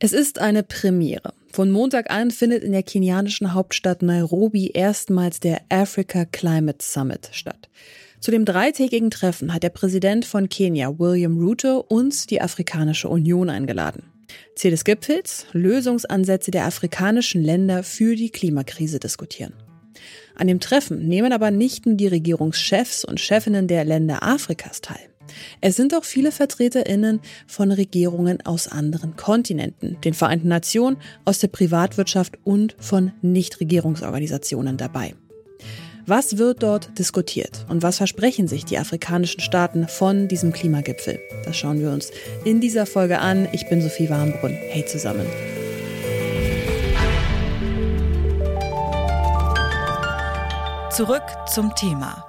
Es ist eine Premiere. Von Montag an findet in der kenianischen Hauptstadt Nairobi erstmals der Africa Climate Summit statt. Zu dem dreitägigen Treffen hat der Präsident von Kenia, William Ruto, uns die Afrikanische Union eingeladen. Ziel des Gipfels, Lösungsansätze der afrikanischen Länder für die Klimakrise diskutieren. An dem Treffen nehmen aber nicht nur die Regierungschefs und Chefinnen der Länder Afrikas teil. Es sind auch viele Vertreterinnen von Regierungen aus anderen Kontinenten, den Vereinten Nationen, aus der Privatwirtschaft und von Nichtregierungsorganisationen dabei. Was wird dort diskutiert und was versprechen sich die afrikanischen Staaten von diesem Klimagipfel? Das schauen wir uns in dieser Folge an. Ich bin Sophie Warmbrunn. Hey zusammen. Zurück zum Thema.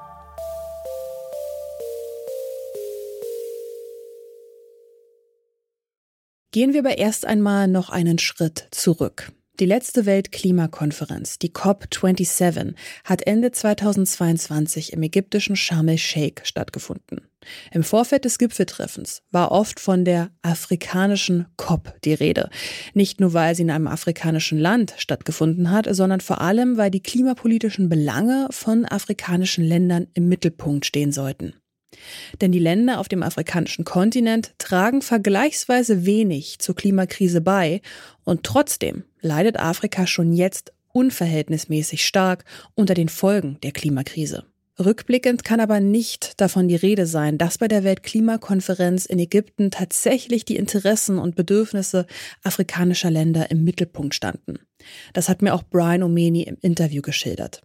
Gehen wir aber erst einmal noch einen Schritt zurück. Die letzte Weltklimakonferenz, die COP27, hat Ende 2022 im ägyptischen Sharm el-Sheikh stattgefunden. Im Vorfeld des Gipfeltreffens war oft von der afrikanischen COP die Rede. Nicht nur, weil sie in einem afrikanischen Land stattgefunden hat, sondern vor allem, weil die klimapolitischen Belange von afrikanischen Ländern im Mittelpunkt stehen sollten. Denn die Länder auf dem afrikanischen Kontinent tragen vergleichsweise wenig zur Klimakrise bei und trotzdem leidet Afrika schon jetzt unverhältnismäßig stark unter den Folgen der Klimakrise. Rückblickend kann aber nicht davon die Rede sein, dass bei der Weltklimakonferenz in Ägypten tatsächlich die Interessen und Bedürfnisse afrikanischer Länder im Mittelpunkt standen. Das hat mir auch Brian Omeni im Interview geschildert.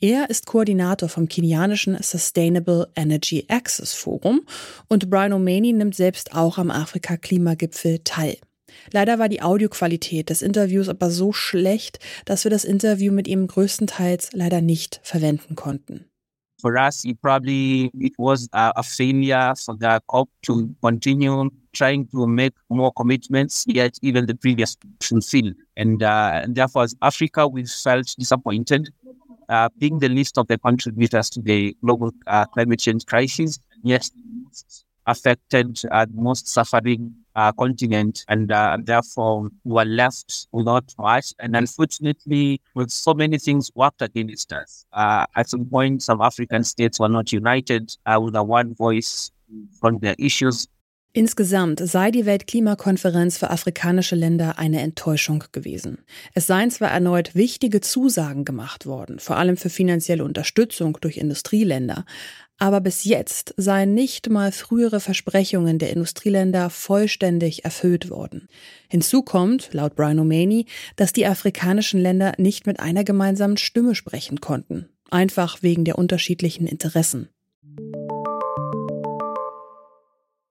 Er ist Koordinator vom kenianischen Sustainable Energy Access Forum und Brian O'Mani nimmt selbst auch am Afrika-Klimagipfel teil. Leider war die Audioqualität des Interviews aber so schlecht, dass wir das Interview mit ihm größtenteils leider nicht verwenden konnten. For us, it probably it was a, a failure for the COP to continue trying to make more commitments, yet even the previous fulfilled. And, uh, and therefore, as Africa, we felt disappointed uh, being the least of the contributors to the global uh, climate change crisis, yes, affected uh, most suffering uh, continent, and uh, therefore were left without much. And unfortunately, with so many things worked against us, uh, at some point, some African states were not united uh, with a one voice on their issues. Insgesamt sei die Weltklimakonferenz für afrikanische Länder eine Enttäuschung gewesen. Es seien zwar erneut wichtige Zusagen gemacht worden, vor allem für finanzielle Unterstützung durch Industrieländer, aber bis jetzt seien nicht mal frühere Versprechungen der Industrieländer vollständig erfüllt worden. Hinzu kommt, laut Brian O'Mani, dass die afrikanischen Länder nicht mit einer gemeinsamen Stimme sprechen konnten, einfach wegen der unterschiedlichen Interessen.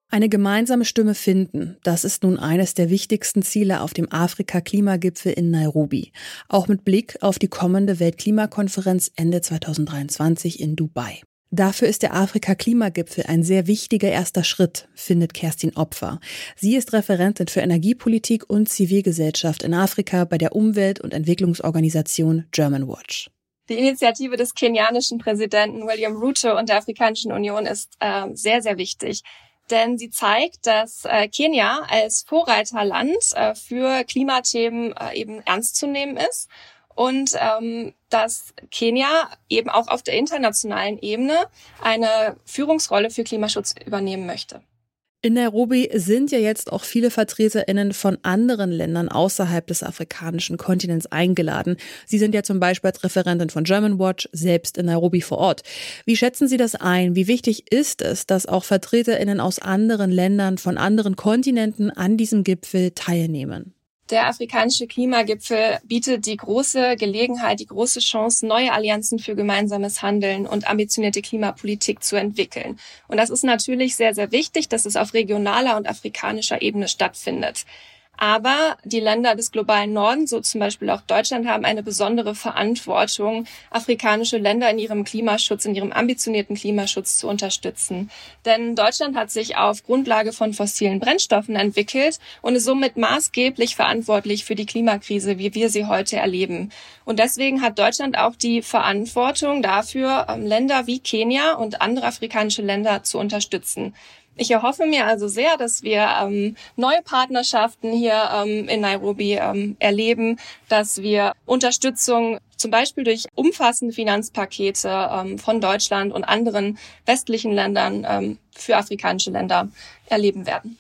Eine gemeinsame Stimme finden, das ist nun eines der wichtigsten Ziele auf dem Afrika-Klimagipfel in Nairobi, auch mit Blick auf die kommende Weltklimakonferenz Ende 2023 in Dubai. Dafür ist der Afrika-Klimagipfel ein sehr wichtiger erster Schritt, findet Kerstin Opfer. Sie ist Referentin für Energiepolitik und Zivilgesellschaft in Afrika bei der Umwelt- und Entwicklungsorganisation German Watch. Die Initiative des kenianischen Präsidenten William Ruto und der Afrikanischen Union ist äh, sehr, sehr wichtig denn sie zeigt, dass äh, Kenia als Vorreiterland äh, für Klimathemen äh, eben ernst zu nehmen ist und ähm, dass Kenia eben auch auf der internationalen Ebene eine Führungsrolle für Klimaschutz übernehmen möchte. In Nairobi sind ja jetzt auch viele VertreterInnen von anderen Ländern außerhalb des afrikanischen Kontinents eingeladen. Sie sind ja zum Beispiel als Referentin von German Watch selbst in Nairobi vor Ort. Wie schätzen Sie das ein? Wie wichtig ist es, dass auch VertreterInnen aus anderen Ländern, von anderen Kontinenten an diesem Gipfel teilnehmen? Der afrikanische Klimagipfel bietet die große Gelegenheit, die große Chance, neue Allianzen für gemeinsames Handeln und ambitionierte Klimapolitik zu entwickeln. Und das ist natürlich sehr, sehr wichtig, dass es auf regionaler und afrikanischer Ebene stattfindet. Aber die Länder des globalen Nordens, so zum Beispiel auch Deutschland, haben eine besondere Verantwortung, afrikanische Länder in ihrem Klimaschutz, in ihrem ambitionierten Klimaschutz zu unterstützen. Denn Deutschland hat sich auf Grundlage von fossilen Brennstoffen entwickelt und ist somit maßgeblich verantwortlich für die Klimakrise, wie wir sie heute erleben. Und deswegen hat Deutschland auch die Verantwortung dafür, ähm, Länder wie Kenia und andere afrikanische Länder zu unterstützen. Ich erhoffe mir also sehr, dass wir ähm, neue Partnerschaften hier ähm, in Nairobi ähm, erleben, dass wir Unterstützung zum Beispiel durch umfassende Finanzpakete ähm, von Deutschland und anderen westlichen Ländern ähm, für afrikanische Länder erleben werden.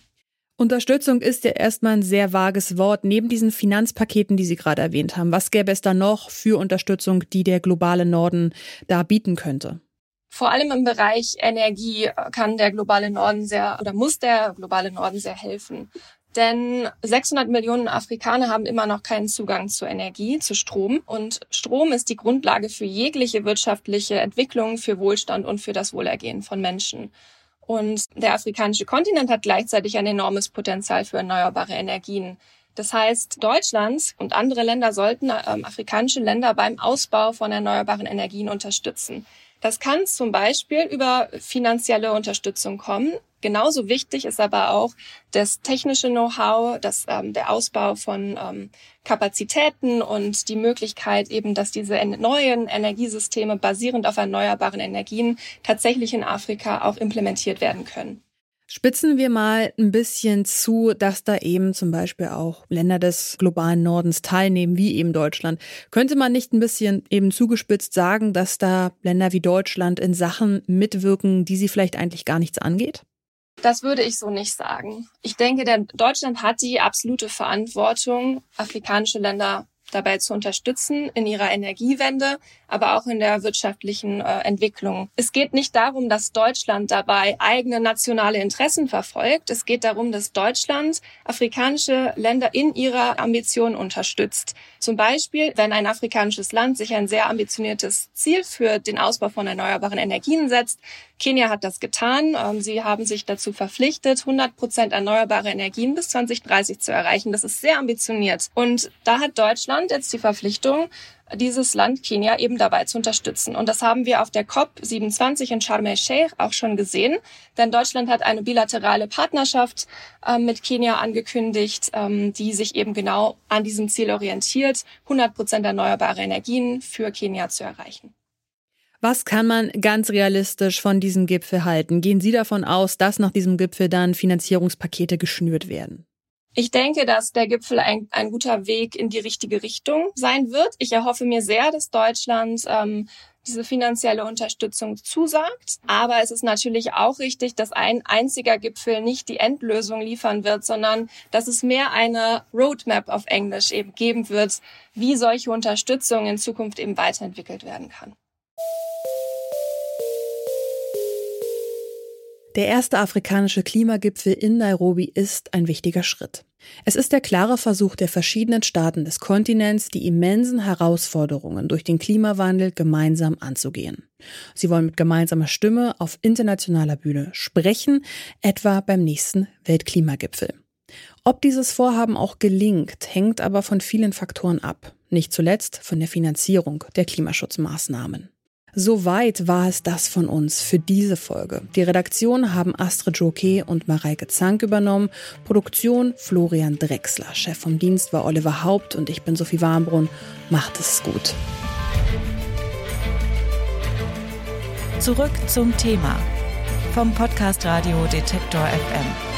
Unterstützung ist ja erstmal ein sehr vages Wort. Neben diesen Finanzpaketen, die Sie gerade erwähnt haben, was gäbe es da noch für Unterstützung, die der globale Norden da bieten könnte? Vor allem im Bereich Energie kann der globale Norden sehr oder muss der globale Norden sehr helfen. Denn 600 Millionen Afrikaner haben immer noch keinen Zugang zu Energie, zu Strom. Und Strom ist die Grundlage für jegliche wirtschaftliche Entwicklung, für Wohlstand und für das Wohlergehen von Menschen. Und der afrikanische Kontinent hat gleichzeitig ein enormes Potenzial für erneuerbare Energien. Das heißt, Deutschland und andere Länder sollten ähm, afrikanische Länder beim Ausbau von erneuerbaren Energien unterstützen. Das kann zum Beispiel über finanzielle Unterstützung kommen. Genauso wichtig ist aber auch das technische Know-how, das, ähm, der Ausbau von ähm, Kapazitäten und die Möglichkeit eben, dass diese neuen Energiesysteme basierend auf erneuerbaren Energien tatsächlich in Afrika auch implementiert werden können. Spitzen wir mal ein bisschen zu, dass da eben zum Beispiel auch Länder des globalen Nordens teilnehmen, wie eben Deutschland. Könnte man nicht ein bisschen eben zugespitzt sagen, dass da Länder wie Deutschland in Sachen mitwirken, die sie vielleicht eigentlich gar nichts angeht? Das würde ich so nicht sagen. Ich denke, denn Deutschland hat die absolute Verantwortung, afrikanische Länder dabei zu unterstützen in ihrer Energiewende, aber auch in der wirtschaftlichen äh, Entwicklung. Es geht nicht darum, dass Deutschland dabei eigene nationale Interessen verfolgt. Es geht darum, dass Deutschland afrikanische Länder in ihrer Ambition unterstützt. Zum Beispiel, wenn ein afrikanisches Land sich ein sehr ambitioniertes Ziel für den Ausbau von erneuerbaren Energien setzt, Kenia hat das getan. Ähm, sie haben sich dazu verpflichtet, 100 Prozent erneuerbare Energien bis 2030 zu erreichen. Das ist sehr ambitioniert. Und da hat Deutschland jetzt die Verpflichtung, dieses Land Kenia eben dabei zu unterstützen. Und das haben wir auf der COP27 in Sharm el-Sheikh auch schon gesehen, denn Deutschland hat eine bilaterale Partnerschaft äh, mit Kenia angekündigt, ähm, die sich eben genau an diesem Ziel orientiert, 100 Prozent erneuerbare Energien für Kenia zu erreichen. Was kann man ganz realistisch von diesem Gipfel halten? Gehen Sie davon aus, dass nach diesem Gipfel dann Finanzierungspakete geschnürt werden? Ich denke, dass der Gipfel ein, ein guter Weg in die richtige Richtung sein wird. Ich erhoffe mir sehr, dass Deutschland ähm, diese finanzielle Unterstützung zusagt. Aber es ist natürlich auch richtig, dass ein einziger Gipfel nicht die Endlösung liefern wird, sondern dass es mehr eine Roadmap auf Englisch eben geben wird, wie solche Unterstützung in Zukunft eben weiterentwickelt werden kann. Der erste afrikanische Klimagipfel in Nairobi ist ein wichtiger Schritt. Es ist der klare Versuch der verschiedenen Staaten des Kontinents, die immensen Herausforderungen durch den Klimawandel gemeinsam anzugehen. Sie wollen mit gemeinsamer Stimme auf internationaler Bühne sprechen, etwa beim nächsten Weltklimagipfel. Ob dieses Vorhaben auch gelingt, hängt aber von vielen Faktoren ab, nicht zuletzt von der Finanzierung der Klimaschutzmaßnahmen. Soweit war es das von uns für diese Folge. Die Redaktion haben Astrid Joke und Mareike Zank übernommen. Produktion Florian Drexler. Chef vom Dienst war Oliver Haupt und ich bin Sophie Warmbrunn. Macht es gut. Zurück zum Thema vom Podcast Radio Detektor FM.